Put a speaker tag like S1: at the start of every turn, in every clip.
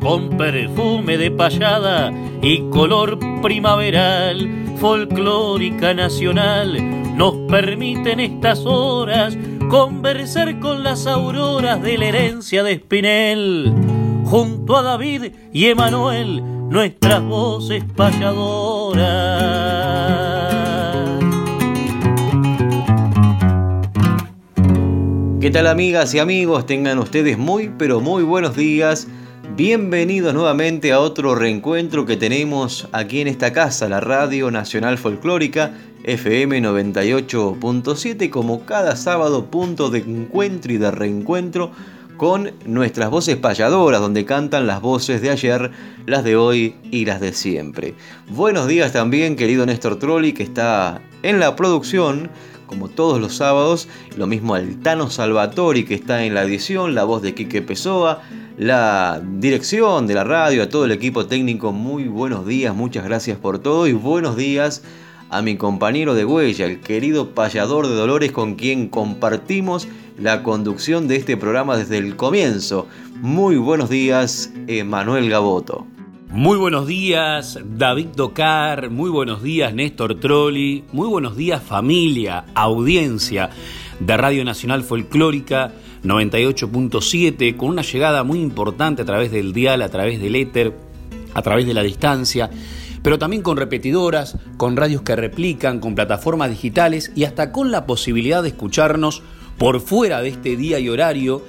S1: con perfume de payada y color primaveral, folclórica nacional, nos permiten estas horas conversar con las auroras de la herencia de Espinel, junto a David y Emanuel, nuestras voces payadoras.
S2: ¿Qué tal amigas y amigos? Tengan ustedes muy pero muy buenos días. Bienvenidos nuevamente a otro reencuentro que tenemos aquí en esta casa, la Radio Nacional Folclórica FM 98.7, como cada sábado punto de encuentro y de reencuentro con nuestras voces payadoras, donde cantan las voces de ayer, las de hoy y las de siempre. Buenos días también, querido Néstor Trolli, que está en la producción como todos los sábados. Lo mismo Altano Salvatori, que está en la edición, la voz de Quique Pessoa, la dirección de la radio, a todo el equipo técnico. Muy buenos días, muchas gracias por todo y buenos días a mi compañero de huella, el querido payador de Dolores con quien compartimos la conducción de este programa desde el comienzo. Muy buenos días, Manuel Gaboto.
S3: Muy buenos días, David Docar, muy buenos días, Néstor Trolli, muy buenos días, familia, audiencia de Radio Nacional Folclórica 98.7, con una llegada muy importante a través del dial, a través del éter, a través de la distancia, pero también con repetidoras, con radios que replican, con plataformas digitales y hasta con la posibilidad de escucharnos por fuera de este día y horario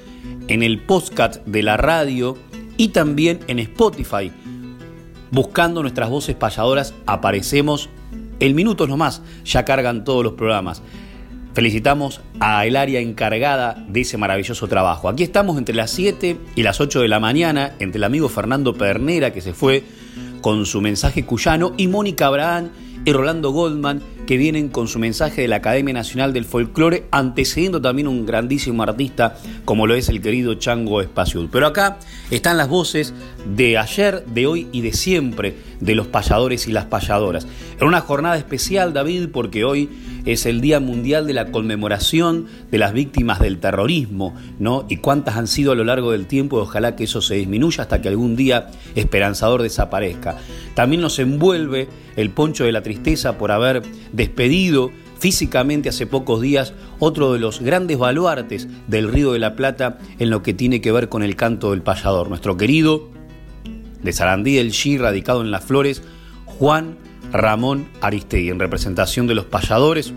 S3: en el podcast de la radio y también en Spotify buscando nuestras voces payadoras, aparecemos en minutos nomás, ya cargan todos los programas. Felicitamos a área encargada de ese maravilloso trabajo. Aquí estamos entre las 7 y las 8 de la mañana, entre el amigo Fernando Pernera, que se fue con su mensaje cuyano, y Mónica Abraham y Rolando Goldman, que vienen con su mensaje de la Academia Nacional del Folclore, antecediendo también un grandísimo artista como lo es el querido Chango Espaciul. Pero acá están las voces de ayer, de hoy y de siempre de los payadores y las payadoras. En una jornada especial, David, porque hoy es el Día Mundial de la conmemoración de las víctimas del terrorismo, ¿no? Y cuántas han sido a lo largo del tiempo, y ojalá que eso se disminuya hasta que algún día esperanzador desaparezca. También nos envuelve el poncho de la tristeza por haber despedido físicamente hace pocos días otro de los grandes baluartes del Río de la Plata en lo que tiene que ver con el canto del payador. Nuestro querido de Sarandí del G, radicado en Las Flores, Juan Ramón Aristegui, en representación de los payadores.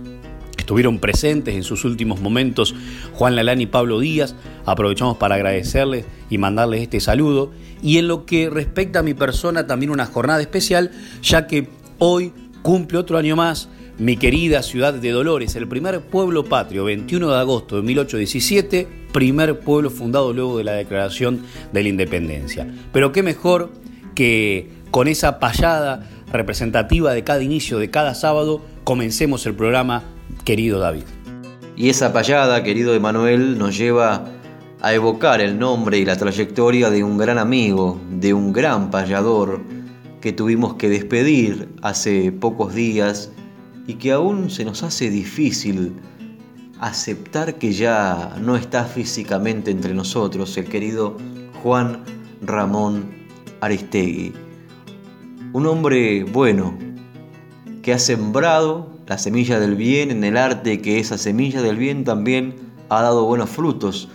S3: Estuvieron presentes en sus últimos momentos Juan Lalán y Pablo Díaz. Aprovechamos para agradecerles y mandarles este saludo. Y en lo que respecta a mi persona, también una jornada especial, ya que hoy cumple otro año más mi querida ciudad de Dolores, el primer pueblo patrio, 21 de agosto de 1817, primer pueblo fundado luego de la declaración de la independencia. Pero qué mejor que con esa payada representativa de cada inicio de cada sábado, comencemos el programa, querido David.
S2: Y esa payada, querido Emanuel, nos lleva a evocar el nombre y la trayectoria de un gran amigo, de un gran payador que tuvimos que despedir hace pocos días y que aún se nos hace difícil aceptar que ya no está físicamente entre nosotros, el querido Juan Ramón Aristegui. Un hombre bueno, que ha sembrado la semilla del bien en el arte, que esa semilla del bien también ha dado buenos frutos,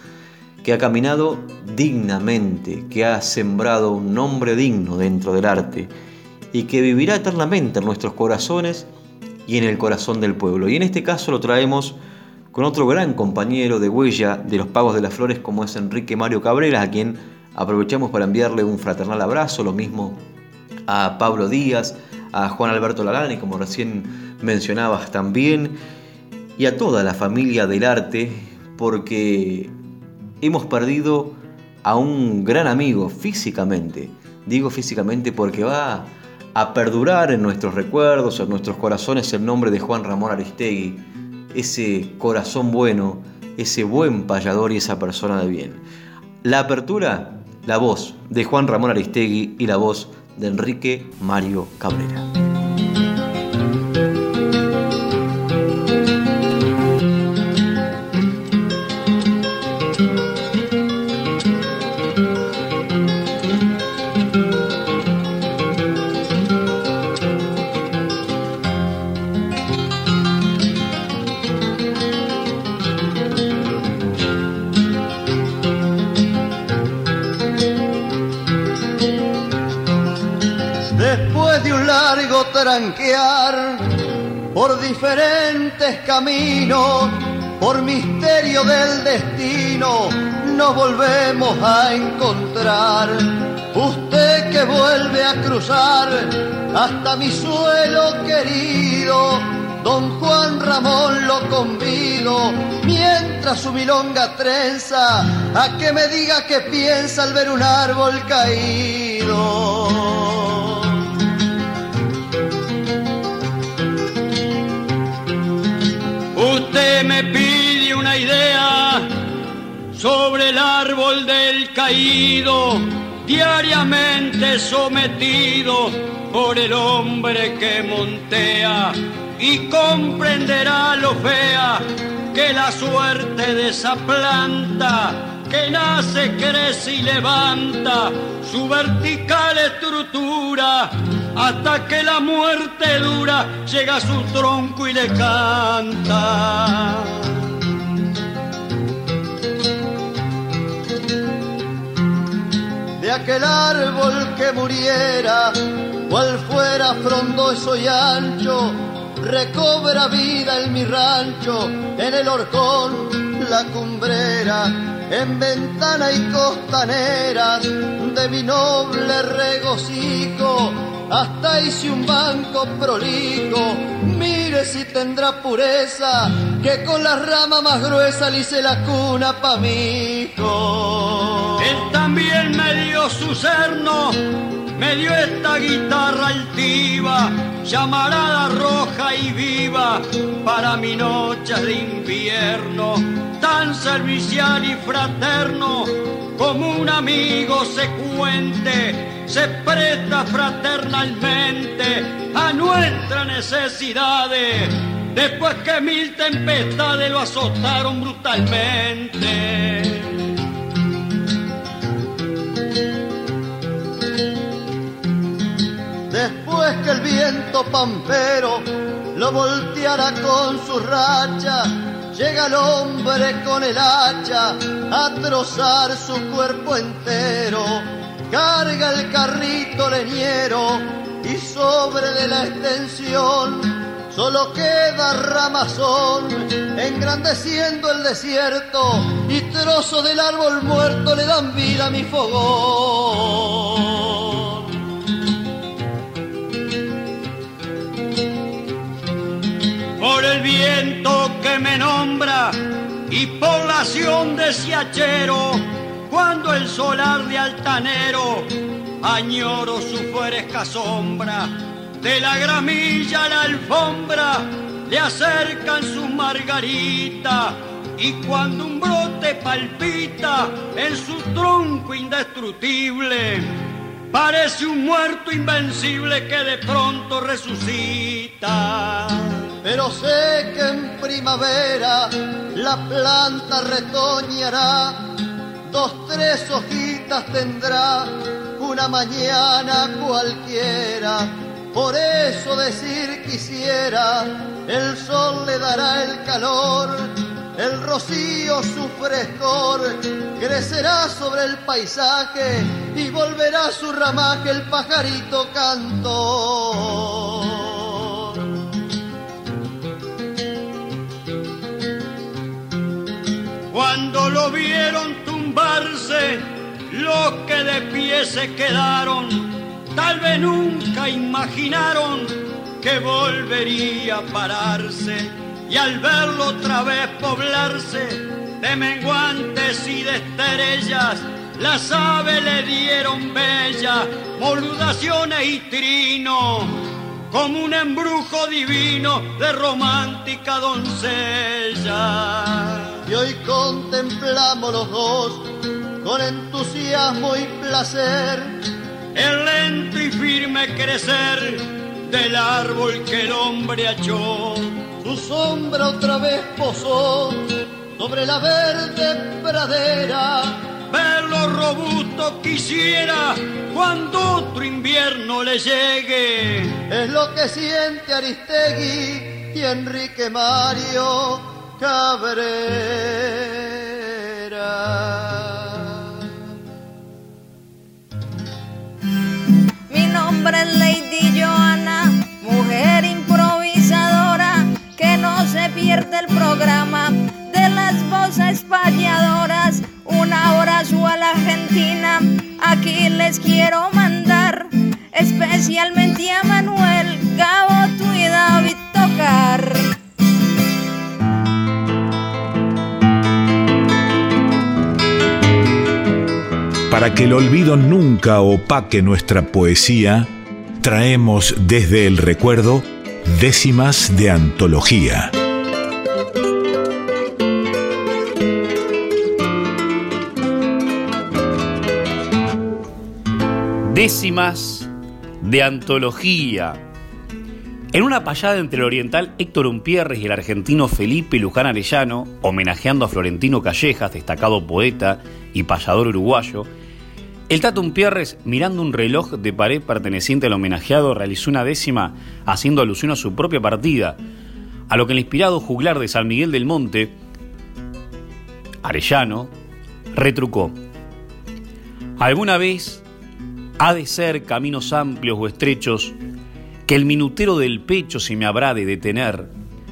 S2: que ha caminado dignamente, que ha sembrado un nombre digno dentro del arte y que vivirá eternamente en nuestros corazones y en el corazón del pueblo. Y en este caso lo traemos con otro gran compañero de huella de los Pagos de las Flores como es Enrique Mario Cabrera, a quien aprovechamos para enviarle un fraternal abrazo, lo mismo a Pablo Díaz, a Juan Alberto Lalani, como recién mencionabas también, y a toda la familia del arte, porque hemos perdido a un gran amigo físicamente, Digo físicamente porque va a perdurar en nuestros recuerdos, en nuestros corazones el nombre de Juan Ramón Aristegui, ese corazón bueno, ese buen payador y esa persona de bien. La apertura, la voz de Juan Ramón Aristegui y la voz de Enrique Mario Cabrera.
S4: Diferentes caminos, por misterio del destino, nos volvemos a encontrar. Usted que vuelve a cruzar hasta mi suelo querido, don Juan Ramón lo convido, mientras su milonga trenza, a que me diga qué piensa al ver un árbol caído.
S5: Me pide una idea sobre el árbol del caído, diariamente sometido por el hombre que montea y comprenderá lo fea que la suerte de esa planta que nace, crece y levanta su vertical estructura hasta que la muerte dura llega a su tronco y le canta.
S4: De aquel árbol que muriera, cual fuera frondoso y ancho, recobra vida en mi rancho, en el horcón, la cumbrera en ventana y costaneras de mi noble regocijo, hasta hice un banco prolijo, mire si tendrá pureza, que con la rama más gruesa le hice la cuna pa' mi hijo.
S5: Él también me dio su cerno, me dio esta guitarra altiva, llamarada roja y viva, para mi noche de invierno tan servicial y fraterno, como un amigo se cuente, se presta fraternalmente a nuestras necesidades, después que mil tempestades lo azotaron brutalmente.
S4: Después que el viento pampero lo volteara con su racha, llega el hombre con el hacha a trozar su cuerpo entero, carga el carrito leñero y sobre de la extensión solo queda ramazón, engrandeciendo el desierto y trozos del árbol muerto le dan vida a mi fogón.
S5: por el viento que me nombra y por la acción de siachero, cuando el solar de altanero añoro su fueresca sombra, de la gramilla a la alfombra le acercan su margarita y cuando un brote palpita en su tronco indestructible, parece un muerto invencible que de pronto resucita.
S4: Pero sé que en primavera la planta retoñará, dos, tres hojitas tendrá, una mañana cualquiera. Por eso decir quisiera, el sol le dará el calor, el rocío su frescor, crecerá sobre el paisaje y volverá su ramaje el pajarito cantor.
S5: Cuando lo vieron los que de pie se quedaron, tal vez nunca imaginaron que volvería a pararse y al verlo otra vez poblarse de menguantes y de estrellas, las aves le dieron bella moludaciones y trino, como un embrujo divino de romántica doncella.
S4: Y hoy contemplamos los dos con entusiasmo y placer
S5: el lento y firme crecer del árbol que el hombre echó.
S4: Su sombra otra vez posó sobre la verde pradera.
S5: Verlo robusto quisiera cuando otro invierno le llegue.
S4: Es lo que siente Aristegui y Enrique Mario Cabrera.
S6: nombre es Lady Joana, mujer improvisadora, que no se pierde el programa de las voces payadoras. Un abrazo a la Argentina, aquí les quiero mandar, especialmente a Manuel, Gabo, y David Tocar.
S7: Para que el olvido nunca opaque nuestra poesía, traemos desde el recuerdo décimas de antología.
S3: Décimas de antología. En una payada entre el oriental Héctor Umpierres y el argentino Felipe Luján Arellano, homenajeando a Florentino Callejas, destacado poeta y payador uruguayo, el Tato Umpierres, mirando un reloj de pared perteneciente al homenajeado, realizó una décima haciendo alusión a su propia partida, a lo que el inspirado juglar de San Miguel del Monte, Arellano, retrucó. Alguna vez ha de ser caminos amplios o estrechos que el minutero del pecho se me habrá de detener.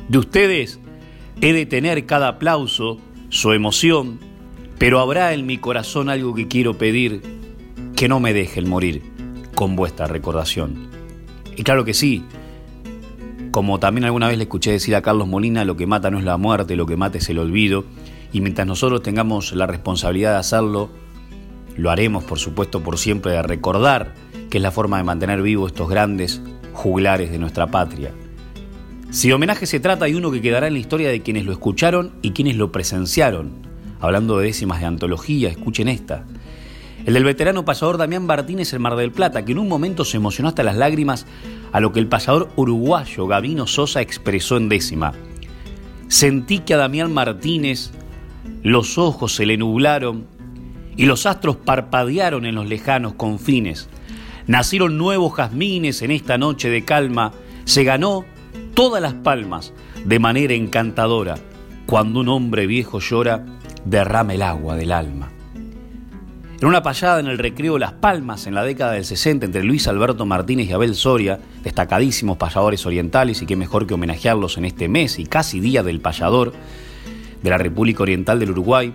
S3: De ustedes he de tener cada aplauso, su emoción, pero habrá en mi corazón algo que quiero pedir que no me deje el morir con vuestra recordación. Y claro que sí, como también alguna vez le escuché decir a Carlos Molina, lo que mata no es la muerte, lo que mata es el olvido, y mientras nosotros tengamos la responsabilidad de hacerlo, lo haremos por supuesto por siempre de recordar que es la forma de mantener vivos estos grandes juglares de nuestra patria. Si homenaje se trata, hay uno que quedará en la historia de quienes lo escucharon y quienes lo presenciaron. Hablando de décimas de antología, escuchen esta. El del veterano pasador Damián Martínez el Mar del Plata, que en un momento se emocionó hasta las lágrimas a lo que el pasador uruguayo Gabino Sosa expresó en décima. Sentí que a Damián Martínez los ojos se le nublaron y los astros parpadearon en los lejanos confines. Nacieron nuevos jazmines en esta noche de calma. Se ganó todas las palmas de manera encantadora. Cuando un hombre viejo llora, derrama el agua del alma. En una payada en el recreo Las Palmas en la década del 60 entre Luis Alberto Martínez y Abel Soria, destacadísimos payadores orientales y qué mejor que homenajearlos en este mes y casi día del payador de la República Oriental del Uruguay,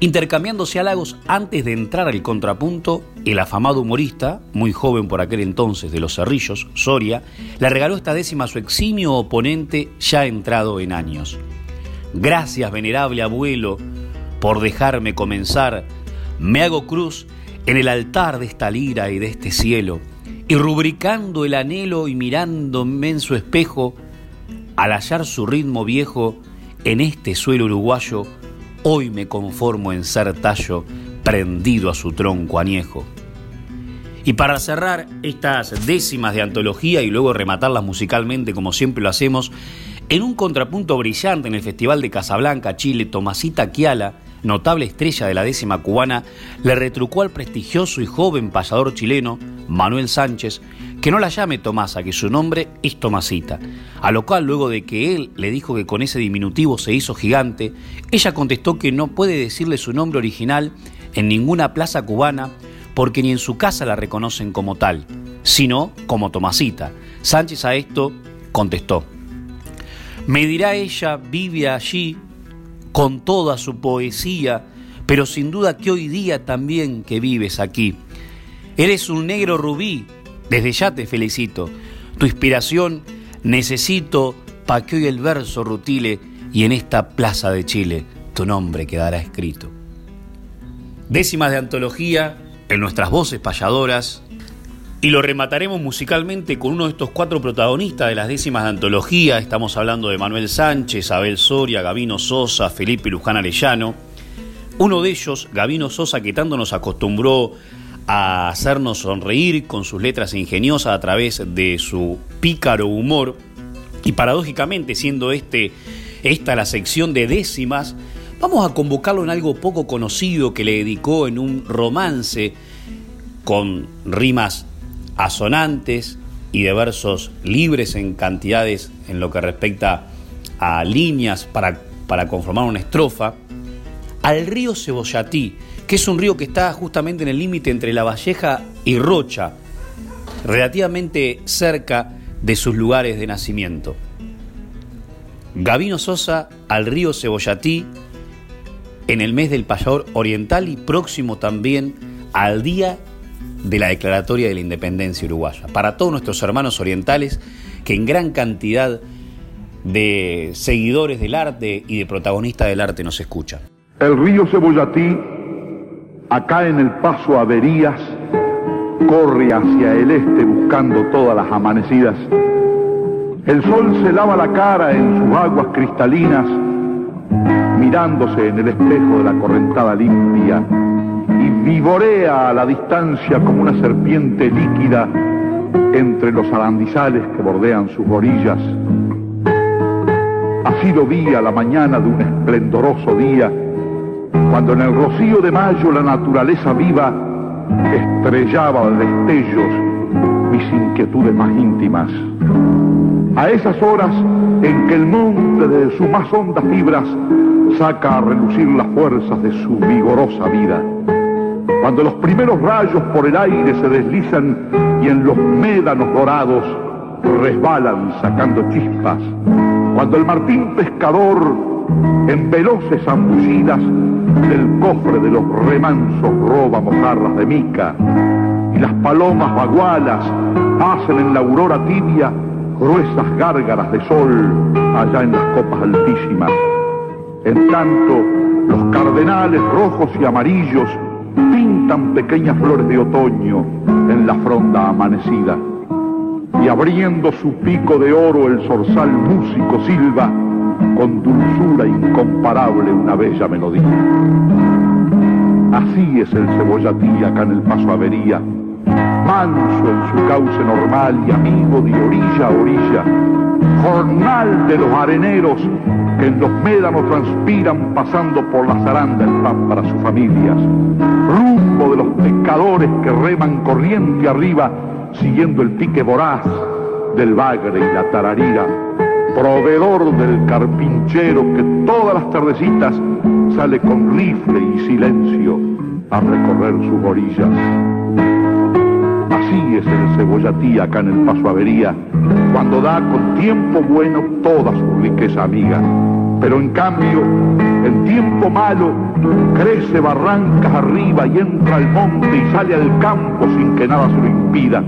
S3: intercambiándose halagos antes de entrar al contrapunto, el afamado humorista, muy joven por aquel entonces de los Cerrillos, Soria, le regaló esta décima a su eximio oponente ya entrado en años. Gracias, venerable abuelo, por dejarme comenzar me hago cruz en el altar de esta lira y de este cielo, y rubricando el anhelo y mirándome en su espejo, al hallar su ritmo viejo en este suelo uruguayo, hoy me conformo en ser tallo prendido a su tronco añejo. Y para cerrar estas décimas de antología y luego rematarlas musicalmente como siempre lo hacemos, en un contrapunto brillante en el Festival de Casablanca, Chile, Tomasita Kiala, notable estrella de la décima cubana, le retrucó al prestigioso y joven payador chileno, Manuel Sánchez, que no la llame Tomasa, que su nombre es Tomasita. A lo cual, luego de que él le dijo que con ese diminutivo se hizo gigante, ella contestó que no puede decirle su nombre original en ninguna plaza cubana porque ni en su casa la reconocen como tal, sino como Tomasita. Sánchez a esto contestó, me dirá ella, vive allí con toda su poesía, pero sin duda que hoy día también que vives aquí. Eres un negro rubí, desde ya te felicito. Tu inspiración necesito para que hoy el verso rutile y en esta plaza de Chile tu nombre quedará escrito. Décimas de antología en nuestras voces payadoras. Y lo remataremos musicalmente con uno de estos cuatro protagonistas de las décimas de antología. Estamos hablando de Manuel Sánchez, Abel Soria, Gavino Sosa, Felipe Luján Arellano. Uno de ellos, Gavino Sosa, que tanto nos acostumbró a hacernos sonreír con sus letras ingeniosas a través de su pícaro humor. Y paradójicamente, siendo este, esta la sección de décimas, vamos a convocarlo en algo poco conocido que le dedicó en un romance con rimas asonantes y de versos libres en cantidades en lo que respecta a líneas para, para conformar una estrofa, al río Cebollatí, que es un río que está justamente en el límite entre La Valleja y Rocha, relativamente cerca de sus lugares de nacimiento. Gavino Sosa al río Cebollatí en el mes del payador oriental y próximo también al día de la declaratoria de la independencia uruguaya. Para todos nuestros hermanos orientales que en gran cantidad de seguidores del arte y de protagonistas del arte nos escuchan.
S8: El río Cebollatí acá en el paso Averías, corre hacia el este buscando todas las amanecidas. El sol se lava la cara en sus aguas cristalinas, mirándose en el espejo de la correntada limpia, y vivorea a la distancia como una serpiente líquida entre los arandizales que bordean sus orillas. Así lo vi a la mañana de un esplendoroso día, cuando en el rocío de mayo la naturaleza viva estrellaba de destellos mis inquietudes más íntimas. A esas horas en que el monte de sus más hondas fibras saca a relucir las fuerzas de su vigorosa vida. Cuando los primeros rayos por el aire se deslizan y en los médanos dorados resbalan sacando chispas. Cuando el martín pescador en veloces zambullidas del cofre de los remansos roba mojarras de mica y las palomas bagualas hacen en la aurora tibia gruesas gárgaras de sol allá en las copas altísimas. En tanto, los cardenales rojos y amarillos pintan pequeñas flores de otoño en la fronda amanecida. Y abriendo su pico de oro el zorzal músico silba, con dulzura incomparable una bella melodía. Así es el cebollatí acá en el paso Avería, manso en su cauce normal y amigo de orilla a orilla, jornal de los areneros que en los médanos transpiran pasando por la zaranda el pan para sus familias, rumbo de los pescadores que reman corriente arriba siguiendo el pique voraz del bagre y la tararira proveedor del carpinchero que todas las tardecitas sale con rifle y silencio a recorrer sus orillas. Así es el cebollatí acá en el Paso Avería, cuando da con tiempo bueno toda su riqueza amiga. Pero en cambio, en tiempo malo, crece barrancas arriba y entra al monte y sale al campo sin que nada se lo impida.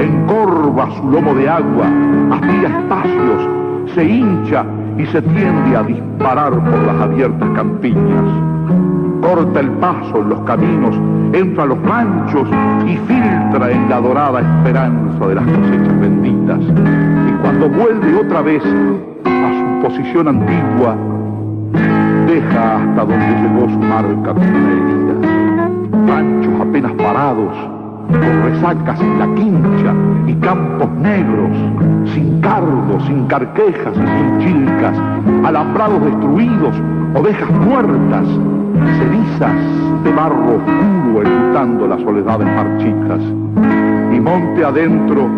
S8: Encorva su lomo de agua, aspira espacios se hincha y se tiende a disparar por las abiertas campiñas. Corta el paso en los caminos, entra a los ranchos y filtra en la dorada esperanza de las cosechas benditas. Y cuando vuelve otra vez a su posición antigua, deja hasta donde llegó su marca con una herida. Ranchos apenas parados, con resacas en la quincha y campos negros, sin cardos, sin carquejas y sin chilcas, alambrados destruidos, ovejas muertas, cenizas de barro oscuro enlutando las soledades marchitas. Y monte adentro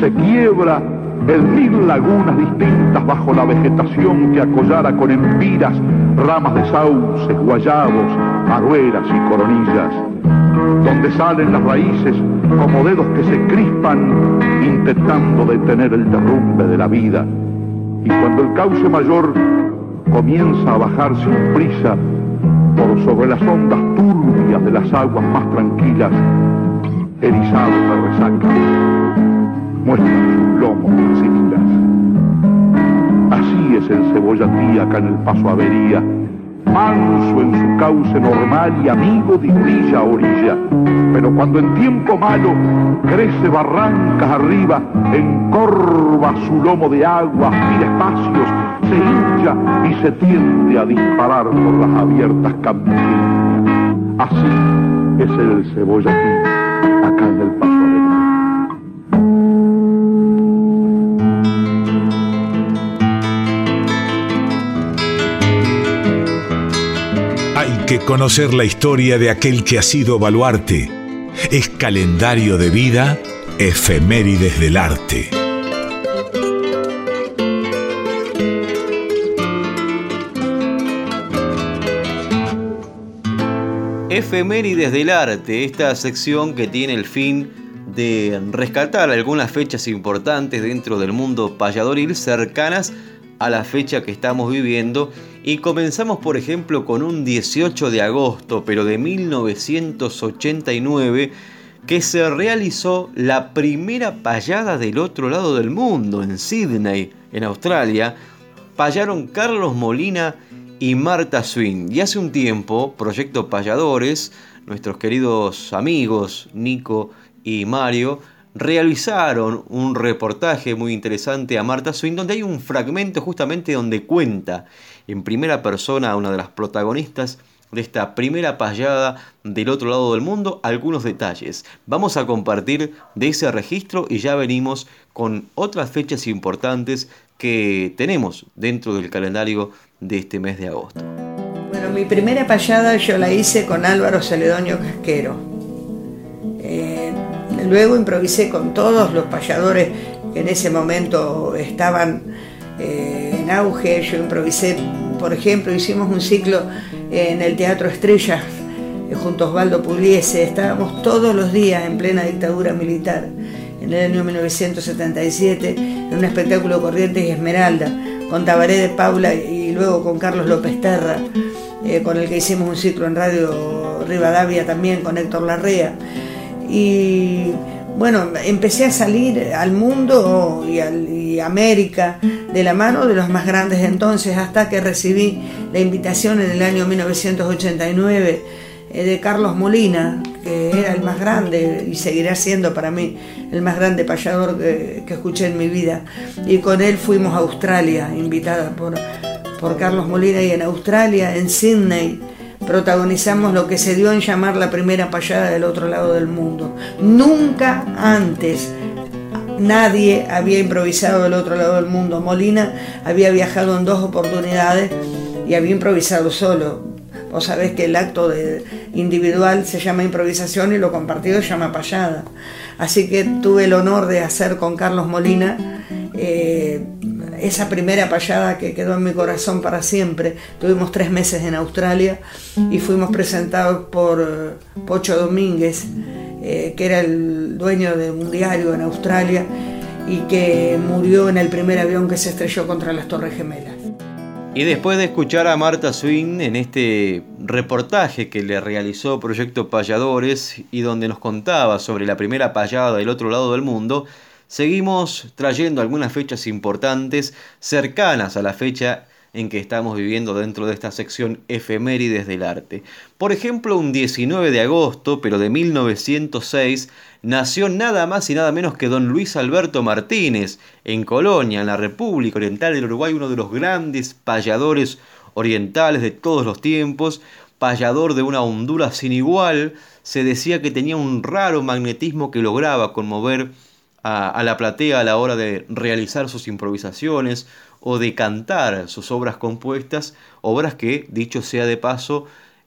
S8: se quiebra en mil lagunas distintas bajo la vegetación que acollara con empiras ramas de sauces, guayabos, arueras y coronillas donde salen las raíces como dedos que se crispan intentando detener el derrumbe de la vida. Y cuando el cauce mayor comienza a bajar sin prisa por sobre las ondas turbias de las aguas más tranquilas, erizados de resaca, muestran sus lomos pacíficas. Así es el cebollatí acá en el paso Avería, manso en su cauce normal y amigo de orilla a orilla. Pero cuando en tiempo malo crece barrancas arriba, encorva su lomo de agua, mira espacios, se hincha y se tiende a disparar por las abiertas campiñas. Así es el cebollatín, acá en el paso
S7: que conocer la historia de aquel que ha sido baluarte. Es calendario de vida, efemérides del arte.
S2: Efemérides del arte, esta sección que tiene el fin de rescatar algunas fechas importantes dentro del mundo payadoril cercanas a la fecha que estamos viviendo y comenzamos por ejemplo con un 18 de agosto pero de 1989 que se realizó la primera payada del otro lado del mundo en Sydney, en Australia. Payaron Carlos Molina y Marta Swing. Y hace un tiempo, Proyecto Payadores, nuestros queridos amigos Nico y Mario, realizaron un reportaje muy interesante a Marta Swing, donde hay un fragmento justamente donde cuenta en primera persona a una de las protagonistas de esta primera payada del otro lado del mundo algunos detalles. Vamos a compartir de ese registro y ya venimos con otras fechas importantes que tenemos dentro del calendario de este mes de agosto.
S9: Bueno, mi primera payada yo la hice con Álvaro Celedonio Casquero. Eh, luego improvisé con todos los payadores que en ese momento estaban eh, en auge. Yo improvisé, por ejemplo, hicimos un ciclo en el Teatro Estrellas eh, junto a Osvaldo Pugliese. Estábamos todos los días en plena dictadura militar, en el año 1977, en un espectáculo Corrientes y Esmeralda, con Tabaré de Paula y luego con Carlos López Terra, eh, con el que hicimos un ciclo en Radio Rivadavia también, con Héctor Larrea. Y bueno, empecé a salir al mundo y, a América de la mano de los más grandes entonces, hasta que recibí la invitación en el año 1989 eh, de Carlos Molina, que era el más grande y seguirá siendo para mí el más grande payador que, escuché en mi vida. Y con él fuimos a Australia, invitada por, por Carlos Molina, y en Australia, en Sydney, protagonizamos lo que se dio en llamar la primera payada del otro lado del mundo. Nunca antes nadie había improvisado del otro lado del mundo. Molina había viajado en dos oportunidades y había improvisado solo. Vos sabés que el acto de individual se llama improvisación y lo compartido se llama payada. Así que tuve el honor de hacer con Carlos Molina eh, esa primera payada que quedó en mi corazón para siempre. Tuvimos tres meses en Australia y fuimos presentados por eh, Pocho Domínguez, eh, que era el dueño de un diario en Australia y que murió en el primer avión que se estrelló contra las Torres Gemelas.
S2: Y después de escuchar a Marta Swing en este reportaje que le realizó Proyecto Payadores y donde nos contaba sobre la primera payada del otro lado del mundo, seguimos trayendo algunas fechas importantes cercanas a la fecha en que estamos viviendo dentro de esta sección efemérides del arte. Por ejemplo, un 19 de agosto, pero de 1906, nació nada más y nada menos que don Luis Alberto Martínez, en Colonia, en la República Oriental del Uruguay, uno de los grandes payadores orientales de todos los tiempos, payador de una hondura sin igual, se decía que tenía un raro magnetismo que lograba conmover a, la platea a la hora de realizar sus improvisaciones o de cantar sus obras compuestas, obras que, dicho sea de paso,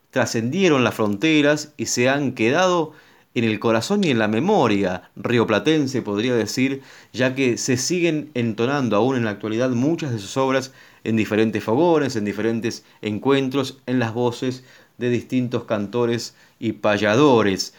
S2: trascendieron las fronteras y se han quedado en el corazón y en la memoria rioplatense, podría decir, ya que se siguen entonando aún en la actualidad muchas de sus obras en diferentes fogones, en diferentes encuentros, en las voces de distintos cantores y payadores.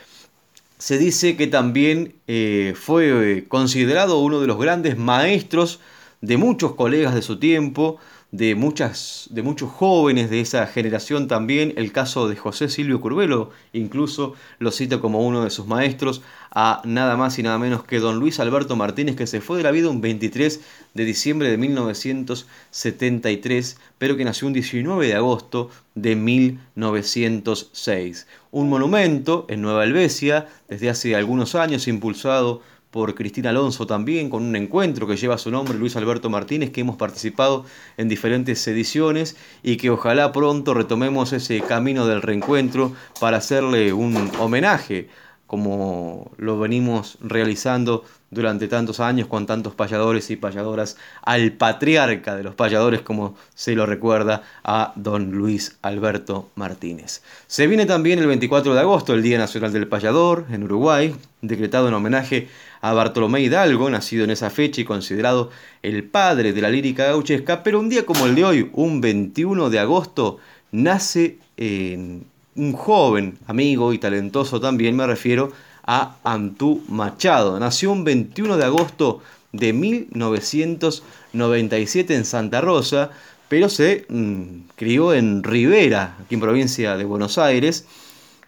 S2: Se dice que también eh, fue considerado uno de los grandes maestros de muchos colegas de su tiempo, de, muchas, de muchos jóvenes de esa generación también, el caso de José Silvio Curvelo, incluso lo cito como uno de sus maestros, a nada más y nada menos que don Luis Alberto Martínez, que se fue de la vida un 23 de diciembre de 1973, pero que nació un 19 de agosto de 1906. Un monumento en Nueva Helvecia, desde hace algunos años impulsado por Cristina Alonso también, con un encuentro que lleva su nombre, Luis Alberto Martínez, que hemos participado en diferentes ediciones y que ojalá pronto retomemos ese camino del reencuentro para hacerle un homenaje, como lo venimos realizando durante tantos años con tantos payadores y payadoras, al patriarca de los payadores, como se lo recuerda a don Luis Alberto Martínez. Se viene también el 24 de agosto, el Día Nacional del Payador, en Uruguay, decretado en homenaje Bartolomé Hidalgo, nacido en esa fecha y considerado el padre de la lírica gauchesca, pero un día como el de hoy, un 21 de agosto, nace un joven amigo y talentoso también, me refiero a Antú Machado. Nació un 21 de agosto de 1997 en Santa Rosa, pero se mm, crió en Rivera, aquí en provincia de Buenos Aires,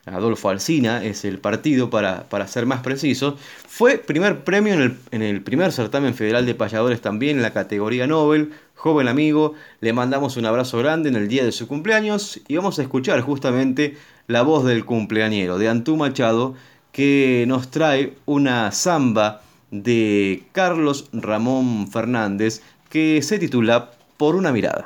S2: Adolfo Alsina es el partido para, ser más preciso, fue primer premio en el, en el, primer certamen federal de payadores también en la categoría Nobel, joven amigo, le mandamos un abrazo grande en el día de su cumpleaños y vamos a escuchar justamente la voz del cumpleañero de Antú Machado que nos trae una samba de Carlos Ramón Fernández que se titula Por una mirada.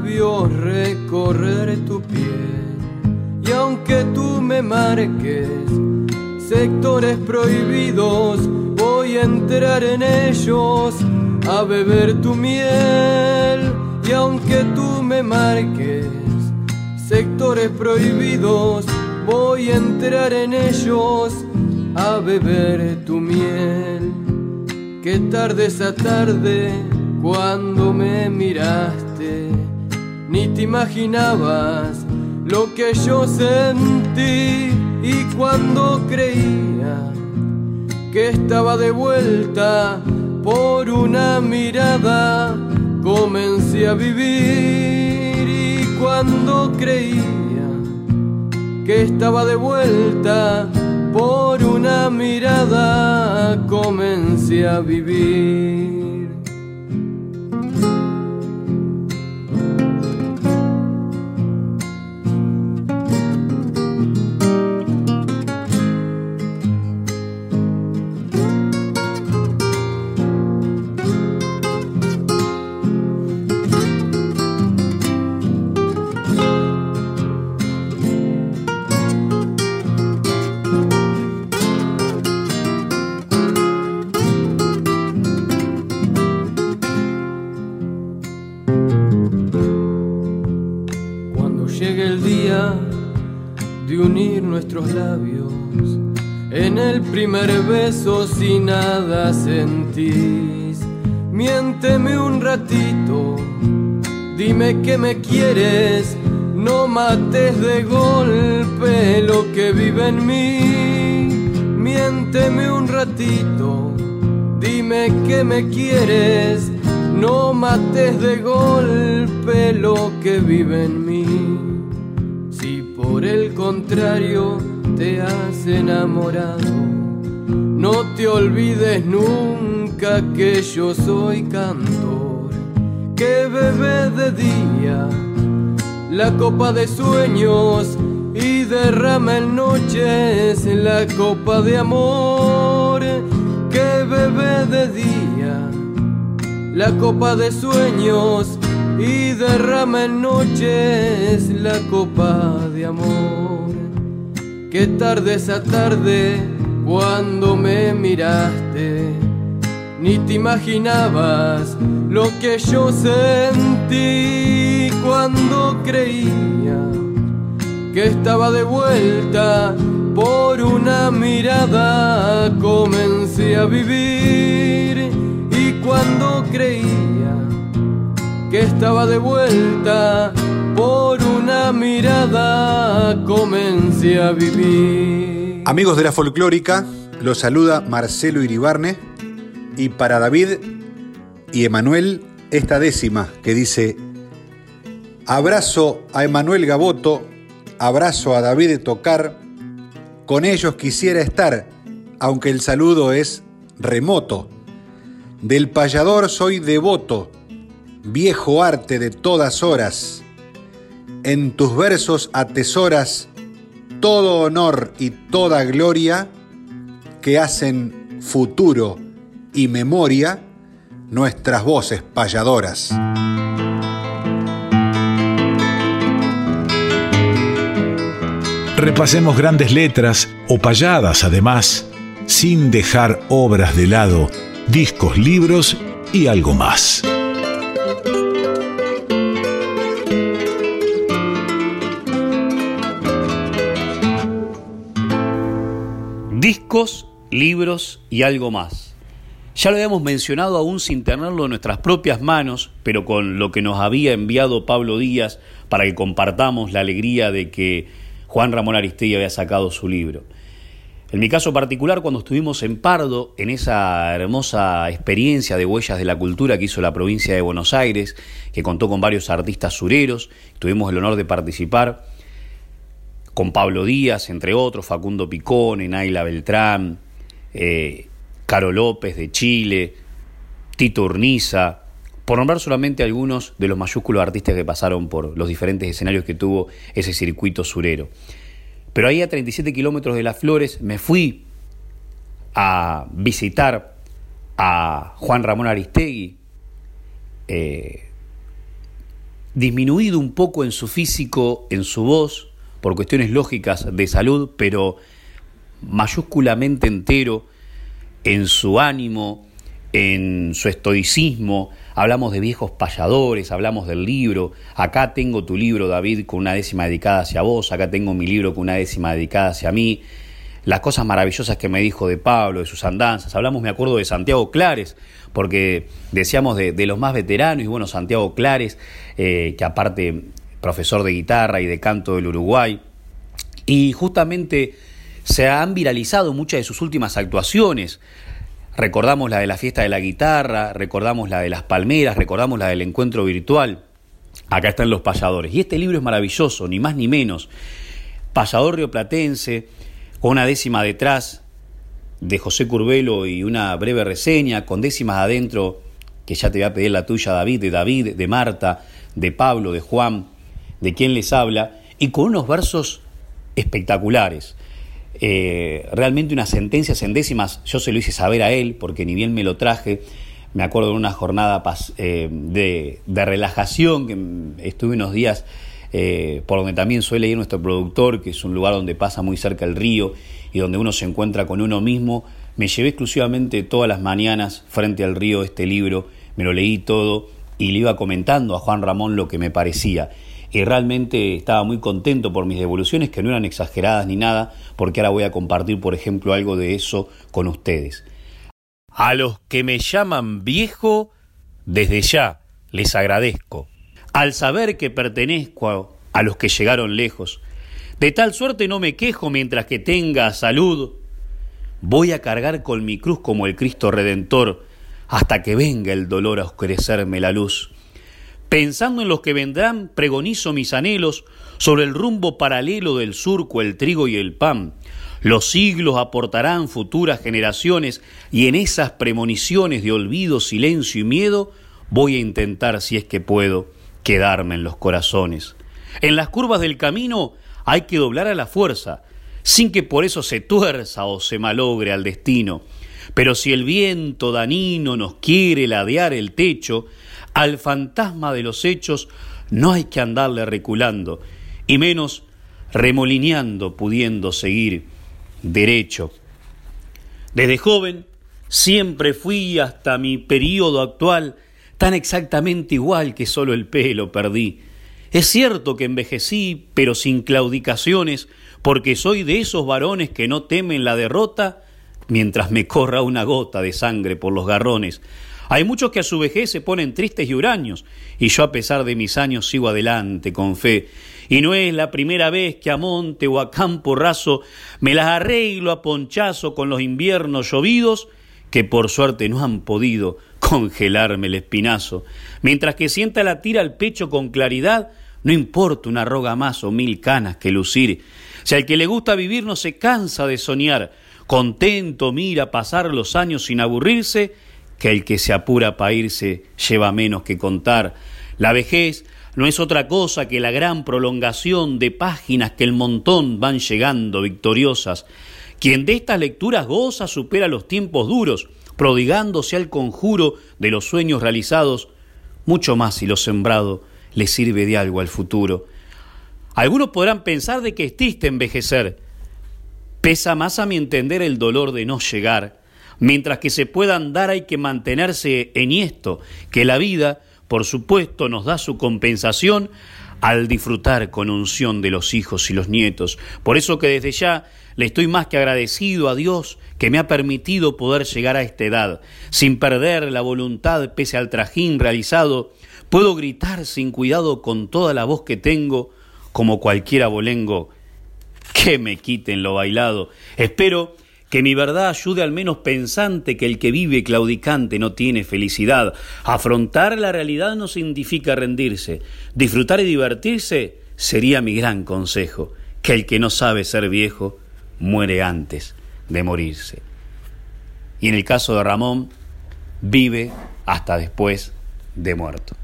S10: Recorrer tu piel. Y aunque tú me marques sectores prohibidos, voy a entrar en ellos a beber tu miel. Y aunque tú me marques sectores prohibidos, voy a entrar en ellos a beber tu miel. Qué tarde esa tarde cuando me miraste, ni te imaginabas lo que yo sentí y cuando creía que estaba de vuelta por una mirada comencé a vivir y cuando creía que estaba de vuelta por una mirada comencé a vivir. Primer beso si nada sentís. Miénteme un ratito, dime que me quieres, no mates de golpe lo que vive en mí. Miénteme un ratito, dime que me quieres, no mates de golpe lo que vive en mí. Por el contrario te has enamorado. No te olvides nunca que yo soy cantor, que bebe de día la copa de sueños y derrama en noches la copa de amor que bebe de día la copa de sueños y derrama en noches la copa de amor. Qué tarde esa tarde cuando me miraste, ni te imaginabas lo que yo sentí cuando creía que estaba de vuelta por una mirada comencé a vivir y cuando creía que estaba de vuelta por una mirada comencé a vivir.
S11: Amigos de la folclórica, los saluda Marcelo Iribarne y para David y Emanuel esta décima que dice Abrazo a Emanuel Gaboto, abrazo a David de Tocar, con ellos quisiera estar, aunque el saludo es remoto. Del payador soy devoto, viejo arte de todas horas. En tus versos atesoras todo honor y toda gloria que hacen futuro y memoria nuestras voces payadoras.
S7: Repasemos grandes letras o payadas además, sin dejar obras de lado, discos, libros y algo más.
S3: Discos, libros y algo más. Ya lo habíamos mencionado aún sin tenerlo en nuestras propias manos, pero con lo que nos había enviado Pablo Díaz para que compartamos la alegría de que Juan Ramón Aristegui había sacado su libro. En mi caso particular, cuando estuvimos en Pardo, en esa hermosa experiencia de Huellas de la Cultura que hizo la provincia de Buenos Aires, que contó con varios artistas sureros, tuvimos el honor de participar, con Pablo Díaz, entre otros, Facundo Picone, Naila Beltrán, eh, Caro López de Chile, Tito Urniza, por nombrar solamente algunos de los mayúsculos artistas que pasaron por los diferentes escenarios que tuvo ese circuito surero. Pero ahí a 37 kilómetros de Las Flores me fui a visitar a Juan Ramón Aristegui, eh, disminuido un poco en su físico, en su voz, por cuestiones lógicas de salud, pero mayúsculamente entero en su ánimo, en su estoicismo, hablamos de viejos payadores, hablamos del libro, acá tengo tu libro David con una décima dedicada hacia vos, acá tengo mi libro con una décima dedicada hacia mí, las cosas maravillosas que me dijo de Pablo, de sus andanzas, hablamos me acuerdo de Santiago Clares, porque decíamos de, los más veteranos y bueno, Santiago Clares, eh, que aparte profesor de guitarra y de canto del Uruguay. Y justamente se han viralizado muchas de sus últimas actuaciones. Recordamos la de la fiesta de la guitarra, recordamos la de las palmeras, recordamos la del encuentro virtual. Acá están los payadores. Y este libro es maravilloso, ni más ni menos. Payador rioplatense, con una décima detrás de José Curbelo y una breve reseña, con décimas adentro, que ya te voy a pedir la tuya, David, de David, de Marta, de Pablo, de Juan, de quien les habla, y con unos versos espectaculares. Eh, realmente unas sentencias en décimas, yo se lo hice saber a él, porque ni bien me lo traje, me acuerdo de una jornada eh, de, relajación, que estuve unos días eh, por donde también suele ir nuestro productor, que es un lugar donde pasa muy cerca el río y donde uno se encuentra con uno mismo. Me llevé exclusivamente todas las mañanas frente al río este libro, me lo leí todo y le iba comentando a Juan Ramón lo que me parecía y realmente estaba muy contento por mis devoluciones, que no eran exageradas ni nada, porque ahora voy a compartir, por ejemplo, algo de eso con ustedes. A los que me llaman viejo, desde ya les agradezco, al saber que pertenezco a, los que llegaron lejos. De tal suerte no me quejo mientras que tenga salud. Voy a cargar con mi cruz como el Cristo Redentor hasta que venga el dolor a oscurecerme la luz Pensando en los que vendrán, pregonizo mis anhelos sobre el rumbo paralelo del surco, el trigo y el pan. Los siglos aportarán futuras generaciones y en esas premoniciones de olvido, silencio y miedo voy a intentar, si es que puedo, quedarme en los corazones. En las curvas del camino hay que doblar a la fuerza, sin que por eso se tuerza o se malogre al destino. Pero si el viento danino nos quiere ladear el techo, al fantasma de los hechos no hay que andarle reculando, y menos remolineando pudiendo seguir derecho. Desde joven siempre fui hasta mi periodo actual tan exactamente igual que solo el pelo perdí. Es cierto que envejecí, pero sin claudicaciones, porque soy de esos varones que no temen la derrota mientras me corra una gota de sangre por los garrones. Hay muchos que a su vejez se ponen tristes y huraños, y yo a pesar de mis años sigo adelante con fe. Y no es la primera vez que a monte o a campo raso me las arreglo a ponchazo con los inviernos llovidos, que por suerte no han podido congelarme el espinazo. Mientras que sienta la tira al pecho con claridad, no importa una roga más o mil canas que lucir. Si al que le gusta vivir no se cansa de soñar, contento mira pasar los años sin aburrirse, que el que se apura para irse lleva menos que contar. La vejez no es otra cosa que la gran prolongación de páginas que el montón van llegando victoriosas. Quien de estas lecturas goza supera los tiempos duros, prodigándose al conjuro de los sueños realizados, mucho más si lo sembrado le sirve de algo al futuro. Algunos podrán pensar de que es triste envejecer. Pesa más a mi entender el dolor de no llegar. Mientras que se pueda andar hay que mantenerse en esto, que la vida por supuesto, nos da su compensación al disfrutar con unción de los hijos y los nietos. Por eso que desde ya le estoy más que agradecido a Dios que me ha permitido poder llegar a esta edad. Sin perder la voluntad pese al trajín realizado, puedo gritar sin cuidado con toda la voz que tengo, como cualquier abolengo, que me quiten lo bailado. Espero que mi verdad ayude al menos pensante que el que vive claudicante no tiene felicidad. Afrontar la realidad no significa rendirse. Disfrutar y divertirse sería mi gran consejo, que el que no sabe ser viejo muere antes de morirse. Y en el caso de Ramón, vive hasta después de muerto.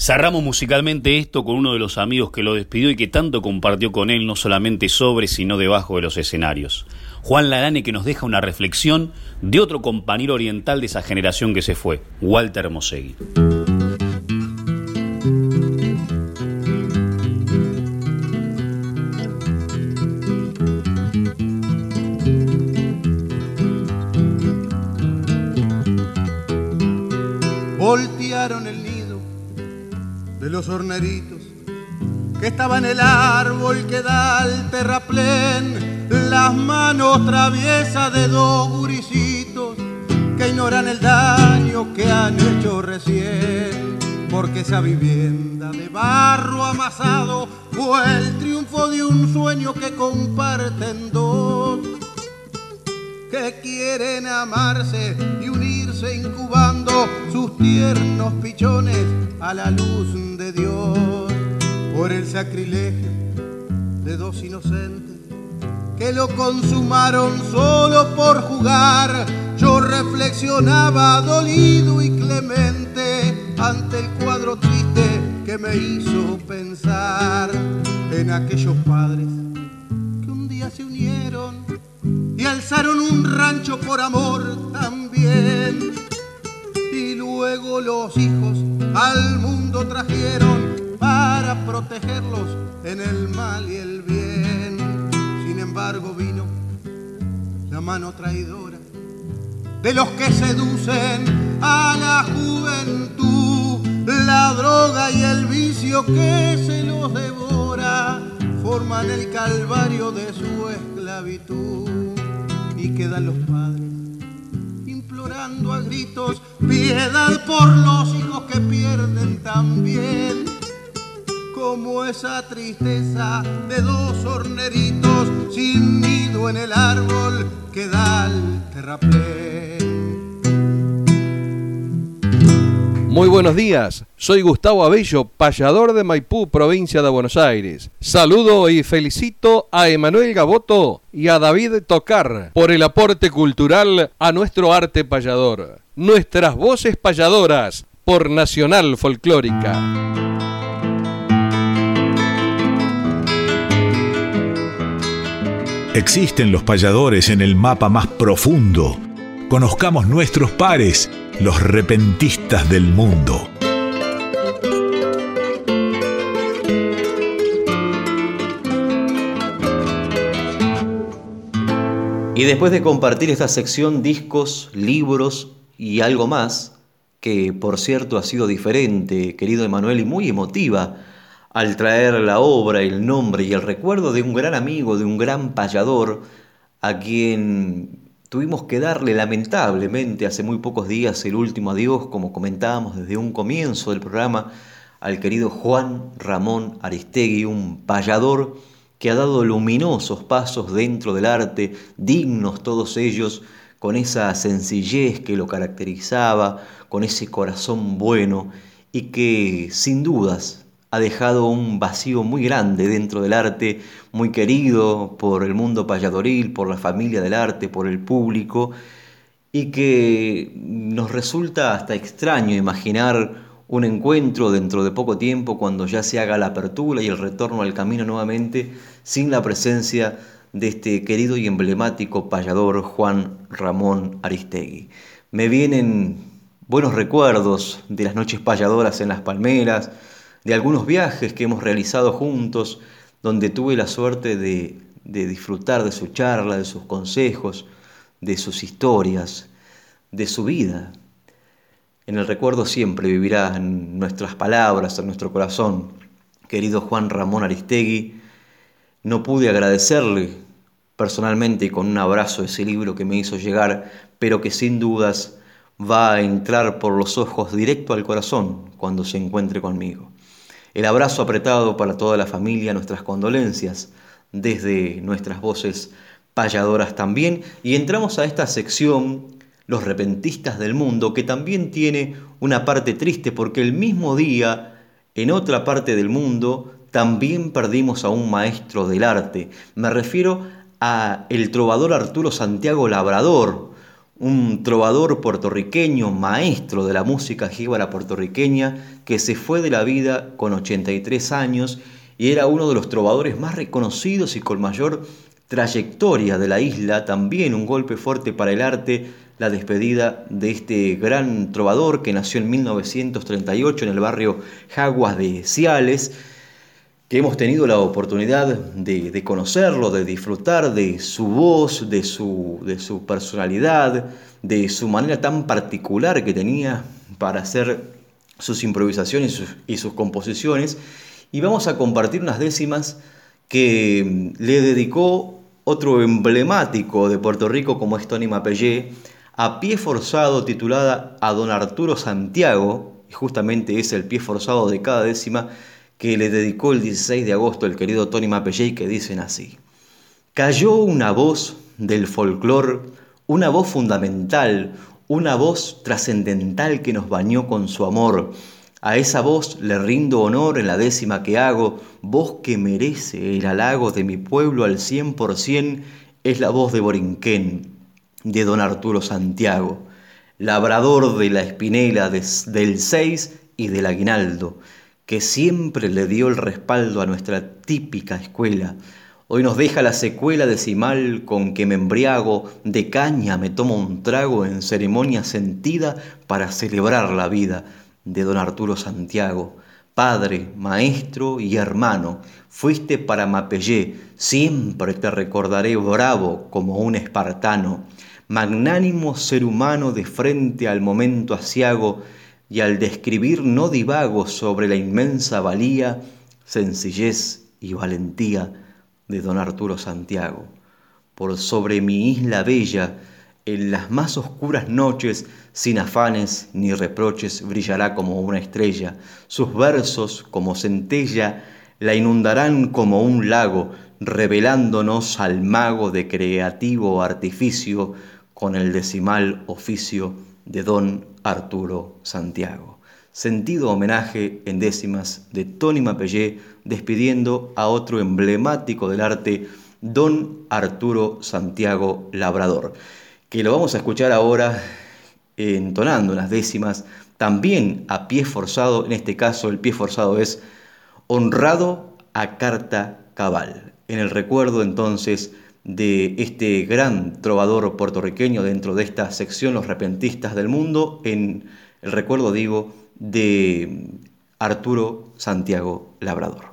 S3: Cerramos musicalmente esto con uno de los amigos que lo despidió y que tanto compartió con él, no solamente sobre, sino debajo de los escenarios. Juan Larane que nos deja una reflexión de otro compañero oriental de esa generación que se fue, Walter Mosegui.
S12: Voltearon el los horneritos que estaba en el árbol que da al terraplén, las manos traviesas de dos guricitos que ignoran el daño que han hecho recién, porque esa vivienda de barro amasado fue el triunfo de un sueño que comparten dos que quieren amarse y incubando sus tiernos pichones a la luz de Dios por el sacrilegio de dos inocentes que lo consumaron solo por jugar. Yo reflexionaba dolido y clemente ante el cuadro triste que me hizo pensar en aquellos padres que un día se unieron y alzaron un rancho por amor también. Y luego los hijos al mundo trajeron para protegerlos en el mal y el bien. Sin embargo vino la mano traidora de los que seducen a la juventud, la droga y el vicio que se los devora forman el calvario de su esclavitud y quedan los padres implorando a gritos piedad por los hijos que pierden también como esa tristeza de dos horneritos sin nido en el árbol que da al terraplén.
S13: Muy buenos días, soy Gustavo Abello, payador de Maipú, provincia de Buenos Aires. Saludo y felicito a Emanuel Gaboto y a David Tocar por el aporte cultural a nuestro arte payador. Nuestras voces payadoras por Nacional Folclórica.
S7: Existen los payadores en el mapa más profundo. Conozcamos nuestros pares los repentistas del mundo.
S2: Y después de compartir esta sección discos, libros y algo más, que por cierto ha sido diferente, querido Emanuel, y muy emotiva, al traer la obra, el nombre y el recuerdo de un gran amigo, de un gran payador, a quien Tuvimos que darle lamentablemente hace muy pocos días el último adiós, como comentábamos desde un comienzo del programa, al querido Juan Ramón Aristegui, un payador que ha dado luminosos pasos dentro del arte, dignos todos ellos, con esa sencillez que lo caracterizaba, con ese corazón bueno y que sin dudas ha dejado un vacío muy grande dentro del arte, muy querido por el mundo payadoril, por la familia del arte, por el público, y que nos resulta hasta extraño imaginar un encuentro dentro de poco tiempo cuando ya se haga la apertura y el retorno al camino nuevamente sin la presencia de este querido y emblemático payador Juan Ramón Aristegui. Me vienen buenos recuerdos de las noches payadoras en las palmeras, de algunos viajes que hemos realizado juntos, donde tuve la suerte de, disfrutar de su charla, de sus consejos, de sus historias, de su vida. En el recuerdo siempre vivirán nuestras palabras, en nuestro corazón. Querido Juan Ramón Aristegui, no pude agradecerle personalmente y con un abrazo ese libro que me hizo llegar, pero que sin dudas va a entrar por los ojos directo al corazón cuando se encuentre conmigo. El abrazo apretado para toda la familia, nuestras condolencias desde nuestras voces payadoras también. Y entramos a esta sección, Los repentistas del mundo, que también tiene una parte triste porque el mismo día, en otra parte del mundo, también perdimos a un maestro del arte. Me refiero a el trovador Arturo Santiago Labrador, un trovador puertorriqueño, maestro de la música jíbara puertorriqueña, que se fue de la vida con 83 años y era uno de los trovadores más reconocidos y con mayor trayectoria de la isla, también un golpe fuerte para el arte, la despedida de este gran trovador que nació en 1938 en el barrio Jaguas de Ciales, que hemos tenido la oportunidad de, conocerlo, de disfrutar de su voz, de su, personalidad, de su manera tan particular que tenía para hacer sus improvisaciones y sus, composiciones. Y vamos a compartir unas décimas que le dedicó otro emblemático de Puerto Rico como es Tony Mapellé, a pie forzado titulada a don Arturo Santiago, y justamente es el pie forzado de cada décima, que le dedicó el 16 de agosto el querido Tony Mapellé que dicen así. Cayó una voz del folclore, una voz fundamental, una voz trascendental que nos bañó con su amor. A esa voz le rindo honor en la décima que hago, voz que merece el halago de mi pueblo al cien por cien, es la voz de Borinquén, de don Arturo Santiago, labrador de la espinela del seis y del aguinaldo que siempre le dio el respaldo a nuestra típica escuela. Hoy nos deja la secuela decimal con que me embriago, de caña me tomo un trago en ceremonia sentida para celebrar la vida de don Arturo Santiago. Padre, maestro y hermano, fuiste para Mapellé, siempre te recordaré bravo como un espartano, magnánimo ser humano de frente al momento asiago, y al describir no divago sobre la inmensa valía, sencillez y valentía de don Arturo Santiago. Por sobre mi isla bella, en las más oscuras noches, sin afanes ni reproches, brillará como una estrella. Sus versos, como centella, la inundarán como un lago, revelándonos al mago de creativo artificio con el decimal oficio de don Arturo Santiago.
S14: Sentido homenaje en décimas de Tony Mapellé despidiendo a otro emblemático del arte, don Arturo Santiago Labrador, que lo vamos a escuchar ahora entonando las décimas, también a pie forzado, en este caso el pie forzado es honrado a carta cabal, en el recuerdo entonces de este gran trovador puertorriqueño dentro de esta sección Los Repentistas del Mundo, en el recuerdo, digo, de Arturo Santiago Labrador.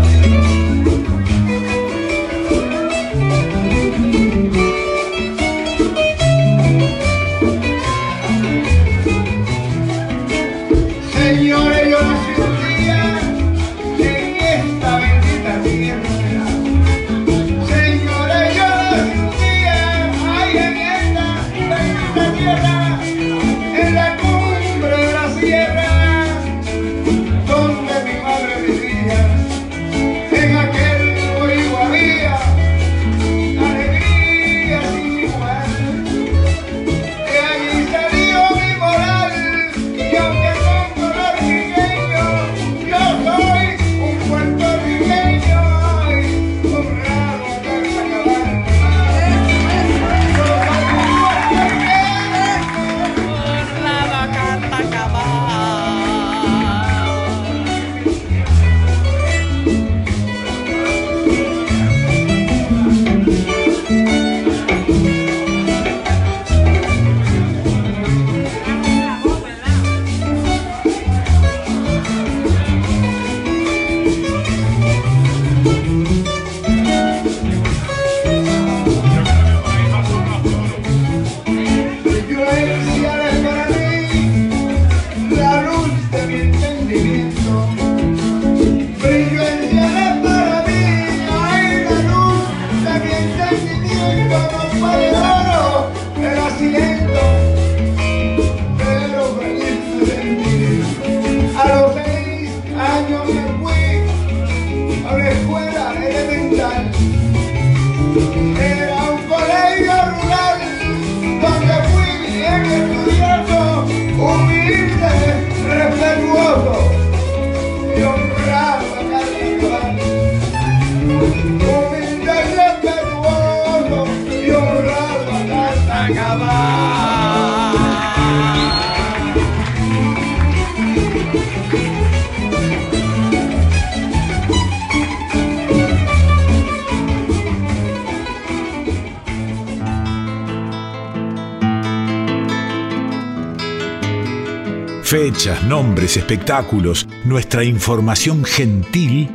S7: Nombres, espectáculos, nuestra información gentil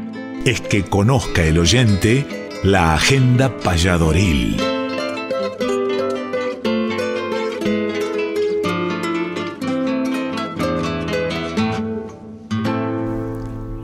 S7: es que conozca el oyente la agenda payadoril.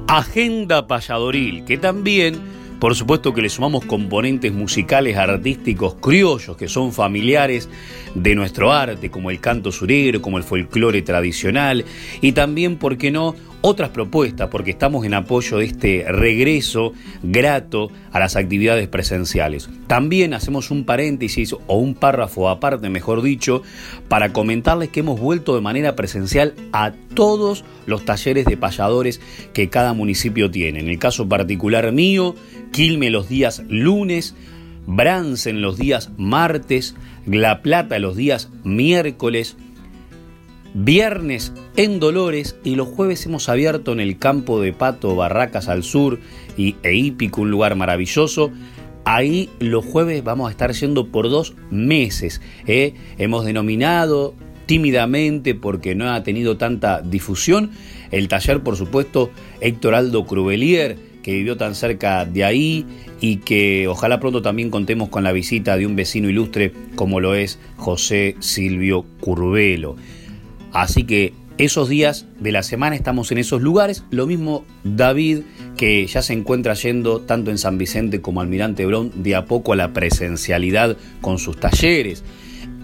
S3: Agenda payadoril, que también, por supuesto que le sumamos componentes musicales, artísticos, criollos, que son familiares de nuestro arte, como el canto surero, como el folclore tradicional, y también, ¿por qué no?, otras propuestas, porque estamos en apoyo de este regreso grato a las actividades presenciales. También hacemos un paréntesis o un párrafo aparte, mejor dicho, para comentarles que hemos vuelto de manera presencial a todos los talleres de payadores que cada municipio tiene. En el caso particular mío, Quilme los días lunes, Bransen los días martes, La Plata los días miércoles, viernes en Dolores y los jueves hemos abierto en el campo de Pato Barracas al sur y e Hípico, un lugar maravilloso. Ahí los jueves vamos a estar yendo por dos meses. ¿eh? Hemos denominado tímidamente porque no ha tenido tanta difusión el taller, por supuesto, Héctor Aldo Crubelier, que vivió tan cerca de ahí y que ojalá pronto también contemos con la visita de un vecino ilustre como lo es José Silvio Curvelo. Así que esos días de la semana estamos en esos lugares. Lo mismo David, que ya se encuentra yendo tanto en San Vicente como Almirante Brown de a poco a la presencialidad con sus talleres.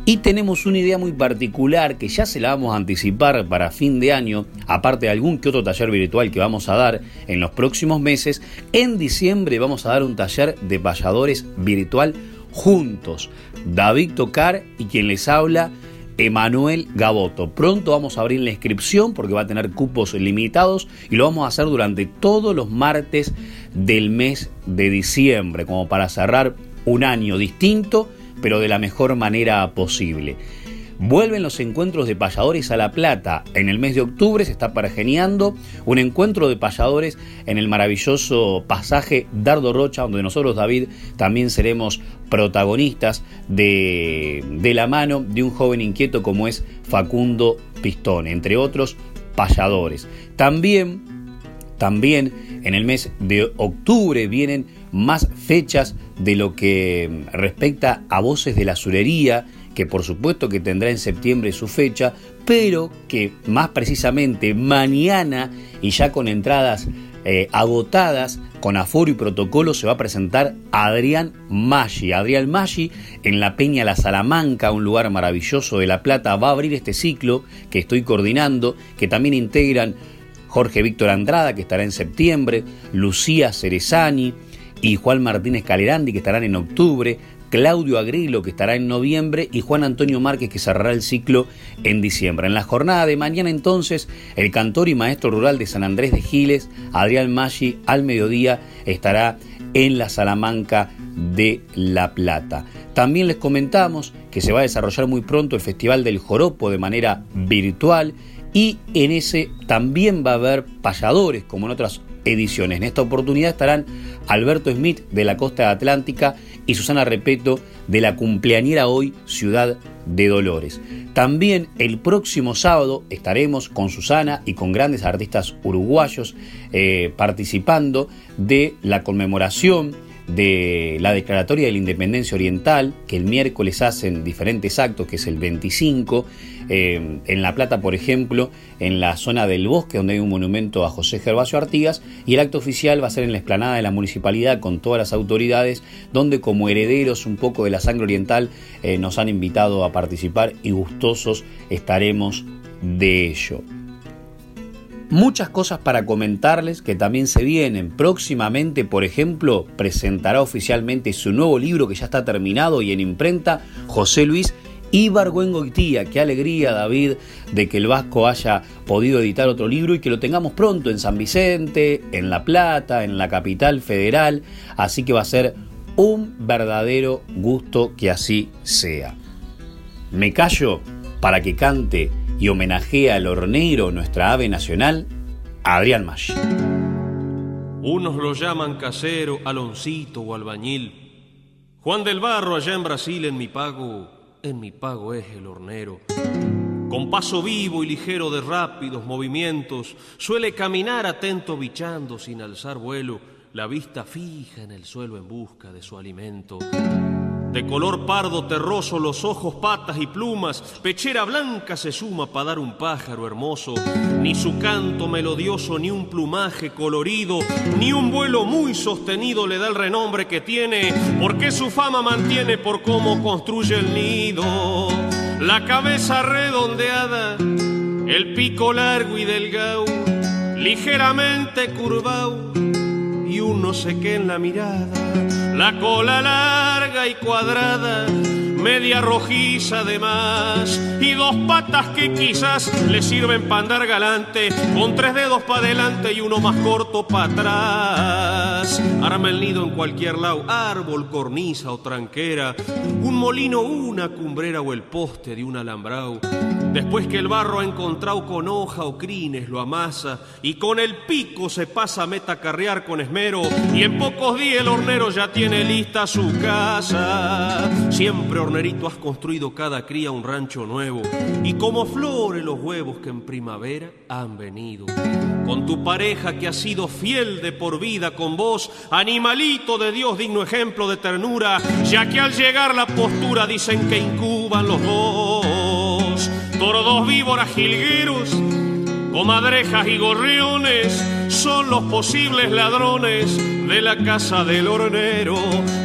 S3: Y tenemos una idea muy particular que ya se la vamos a anticipar para fin de año, aparte de algún que otro taller virtual que vamos a dar en los próximos meses. En diciembre vamos a dar un taller de payadores virtual juntos. David Tocar y quien les habla Emanuel Gaboto. Pronto vamos a abrir la inscripción porque va a tener cupos limitados y lo vamos a hacer durante todos los martes del mes de diciembre, como para cerrar un año distinto, pero de la mejor manera posible. Vuelven los encuentros de payadores a La Plata. En el mes de octubre se está pargeniando un encuentro de payadores en el maravilloso pasaje Dardo Rocha, donde nosotros, David, también seremos protagonistas de, de la mano de un joven inquieto como es Facundo Pistone, entre otros payadores. También, también en el mes de octubre vienen más fechas de lo que respecta a voces de la azulería que por supuesto que tendrá en septiembre su fecha, pero que más precisamente mañana y ya con entradas eh, agotadas, con aforo y protocolo, se va a presentar Adrián Maggi. Adrián Maggi en la Peña La Salamanca, un lugar maravilloso de La Plata, va a abrir este ciclo que estoy coordinando, que también integran Jorge Víctor Andrada, que estará en septiembre, Lucía Cerezani y Juan Martínez Calerandi, que estarán en octubre, Claudio Agrilo, que estará en noviembre, y Juan Antonio Márquez, que cerrará el ciclo en diciembre. En la jornada de mañana, entonces, el cantor y maestro rural de San Andrés de Giles, Adrián Maggi, al mediodía estará en la Salamanca de La Plata. También les comentamos que se va a desarrollar muy pronto el Festival del Joropo de manera virtual y en ese también va a haber payadores, como en otras ediciones. En esta oportunidad estarán Alberto Smith de la costa atlántica y Susana Repeto de la cumpleañera hoy Ciudad de Dolores. También el próximo sábado estaremos con Susana y con grandes artistas uruguayos eh, participando de la conmemoración de la Declaratoria de la Independencia Oriental, que el miércoles hacen diferentes actos, que es el 25, eh, en La Plata, por ejemplo, en la zona del bosque, donde hay un monumento a José Gervasio Artigas, y el acto oficial va a ser en la explanada de la municipalidad con todas las autoridades, donde como herederos un poco de la sangre oriental eh, nos han invitado a participar y gustosos estaremos de ello. Muchas cosas para comentarles que también se vienen. Próximamente, por ejemplo, presentará oficialmente su nuevo libro que ya está terminado y en imprenta, José Luis Ibargüengoitía. Qué alegría, David, de que el Vasco haya podido editar otro libro y que lo tengamos pronto en San Vicente, en La Plata, en la capital federal. Así que va a ser un verdadero gusto que así sea. Me callo para que cante y homenajea al hornero, nuestra ave nacional, Adrián Mash.
S15: Unos lo llaman casero, aloncito o albañil. Juan del Barro allá en Brasil en mi pago, en mi pago es el hornero. Con paso vivo y ligero de rápidos movimientos, suele caminar atento bichando sin alzar vuelo, la vista fija en el suelo en busca de su alimento. De color pardo terroso los ojos, patas y plumas, pechera blanca se suma para dar un pájaro hermoso, ni su canto melodioso, ni un plumaje colorido, ni un vuelo muy sostenido le da el renombre que tiene, porque su fama mantiene por cómo construye el nido. La cabeza redondeada, el pico largo y delgado, ligeramente curvado y un no sé qué en la mirada la cola larga y cuadrada, media rojiza además, y dos patas que quizás le sirven para andar galante, con tres dedos para adelante y uno más corto para atrás. Arma el nido en cualquier lado, árbol, cornisa o tranquera, un molino, una cumbrera o el poste de un alambrado. Después que el barro ha encontrado con hoja o crines, lo amasa y con el pico se pasa a metacarrear con esmero. Y en pocos días el hornero ya tiene lista su casa. Siempre, hornerito, has construido cada cría un rancho nuevo. Y como flores los huevos que en primavera han venido. Con tu pareja que ha sido fiel de por vida con vos, animalito de Dios, digno ejemplo de ternura, ya que al llegar la postura dicen que incuban los dos. Tordos víboras jilgueros, comadrejas y gorriones son los posibles ladrones de la casa del hornero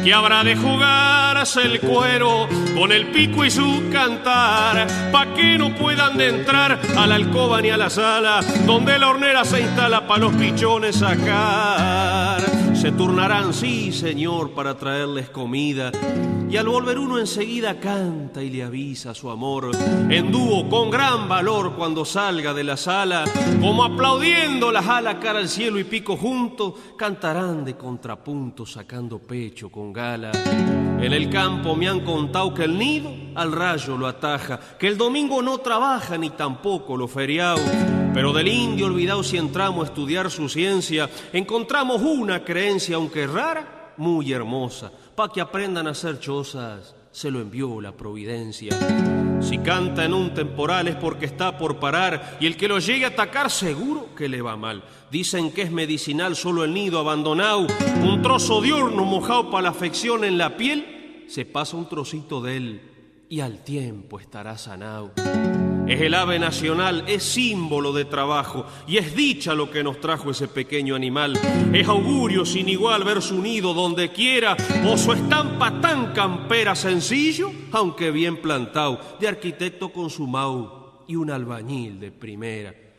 S15: que habrá de jugarse el cuero con el pico y su cantar pa' que no puedan de entrar a la alcoba ni a la sala donde la hornera se instala pa' los pichones sacar se turnarán, sí, señor, para traerles comida. Y al volver uno enseguida canta y le avisa su amor en dúo con gran valor cuando salga de la sala, como aplaudiendo las alas cara al cielo y pico junto, cantarán de contrapunto sacando pecho con gala. En el campo me han contado que el nido al rayo lo ataja, que el domingo no trabaja ni tampoco lo feriado. Pero del indio olvidado si entramos a estudiar su ciencia, encontramos una creencia, aunque rara, muy hermosa. Pa' que aprendan a hacer chozas, se lo envió la providencia. Si canta en un temporal es porque está por parar y el que lo llegue a atacar seguro que le va mal. Dicen que es medicinal solo el nido abandonado, un trozo de horno mojado para la afección en la piel, se pasa un trocito de él y al tiempo estará sanado. Es el ave nacional, es símbolo de trabajo y es dicha lo que nos trajo ese pequeño animal. Es augurio sin igual ver su nido donde quiera o su estampa tan campera sencillo, aunque bien plantado, de arquitecto consumado y un albañil de primera.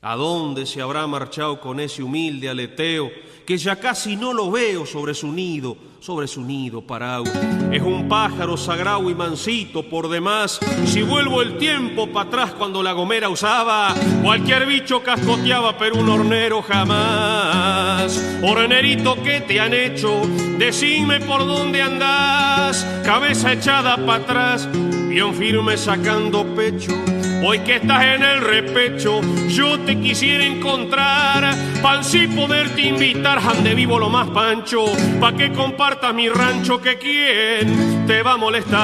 S15: ¿A dónde se habrá marchado con ese humilde aleteo que ya casi no lo veo sobre su nido, sobre su nido parado? Es un pájaro sagrado y mansito por demás. Si vuelvo el tiempo para atrás cuando la gomera usaba, cualquier bicho cascoteaba, pero un hornero jamás. Hornerito, ¿qué te han hecho? Decime por dónde andás, cabeza echada para atrás, bien firme sacando pecho. Hoy que estás en el repecho, yo te quisiera encontrar, para así poderte invitar, ande vivo lo más pancho, pa' que compartas mi rancho, que quien te va a molestar.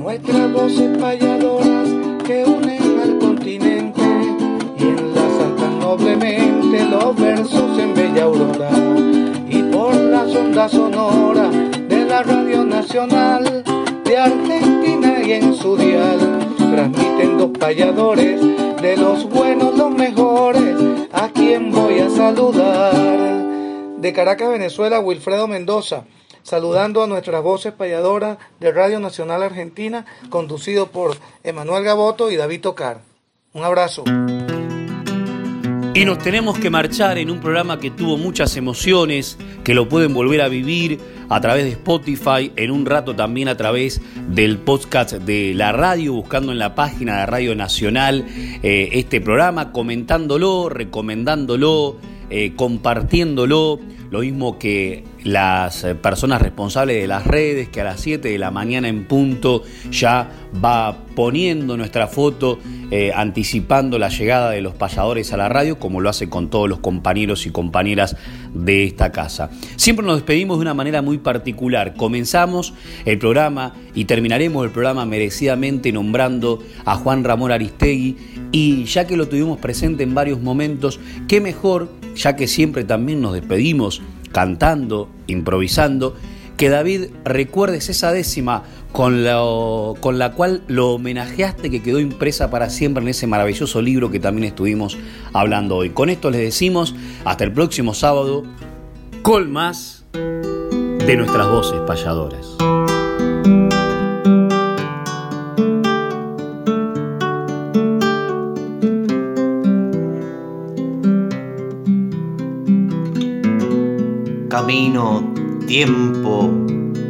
S16: Nuestras voces payadoras que unen al continente y enlazan noblemente los versos en bella aurora por la sonda sonora de la Radio Nacional de Argentina y en su dial transmiten dos payadores de los buenos, los mejores, a quien voy a saludar. De Caracas, Venezuela, Wilfredo Mendoza, saludando a nuestras voces payadoras de Radio Nacional Argentina, conducido por Emanuel Gaboto y David Tocar. Un abrazo.
S3: Y nos tenemos que marchar en un programa que tuvo muchas emociones, que lo pueden volver a vivir a través de Spotify, en un rato también a través del podcast de la radio, buscando en la página de Radio Nacional eh, este programa, comentándolo, recomendándolo, eh, compartiéndolo, lo mismo que las personas responsables de las redes que a las 7 de la mañana en punto ya va poniendo nuestra foto eh, anticipando la llegada de los payadores a la radio como lo hace con todos los compañeros y compañeras de esta casa. Siempre nos despedimos de una manera muy particular. Comenzamos el programa y terminaremos el programa merecidamente nombrando a Juan Ramón Aristegui y ya que lo tuvimos presente en varios momentos, qué mejor, ya que siempre también nos despedimos cantando, improvisando, que David recuerdes esa décima con, con la cual lo homenajeaste que quedó impresa para siempre en ese maravilloso libro que también estuvimos hablando hoy. Con esto les decimos hasta el próximo sábado, con más de nuestras voces payadoras.
S2: Camino, tiempo,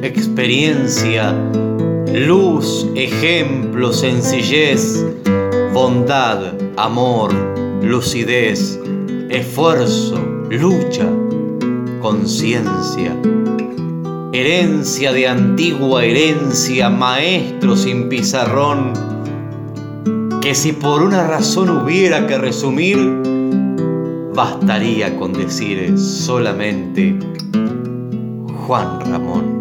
S2: experiencia, luz, ejemplo, sencillez, bondad, amor, lucidez, esfuerzo, lucha, conciencia, herencia de antigua herencia, maestro sin pizarrón, que si por una razón hubiera que resumir, bastaría con decir solamente Juan Ramón.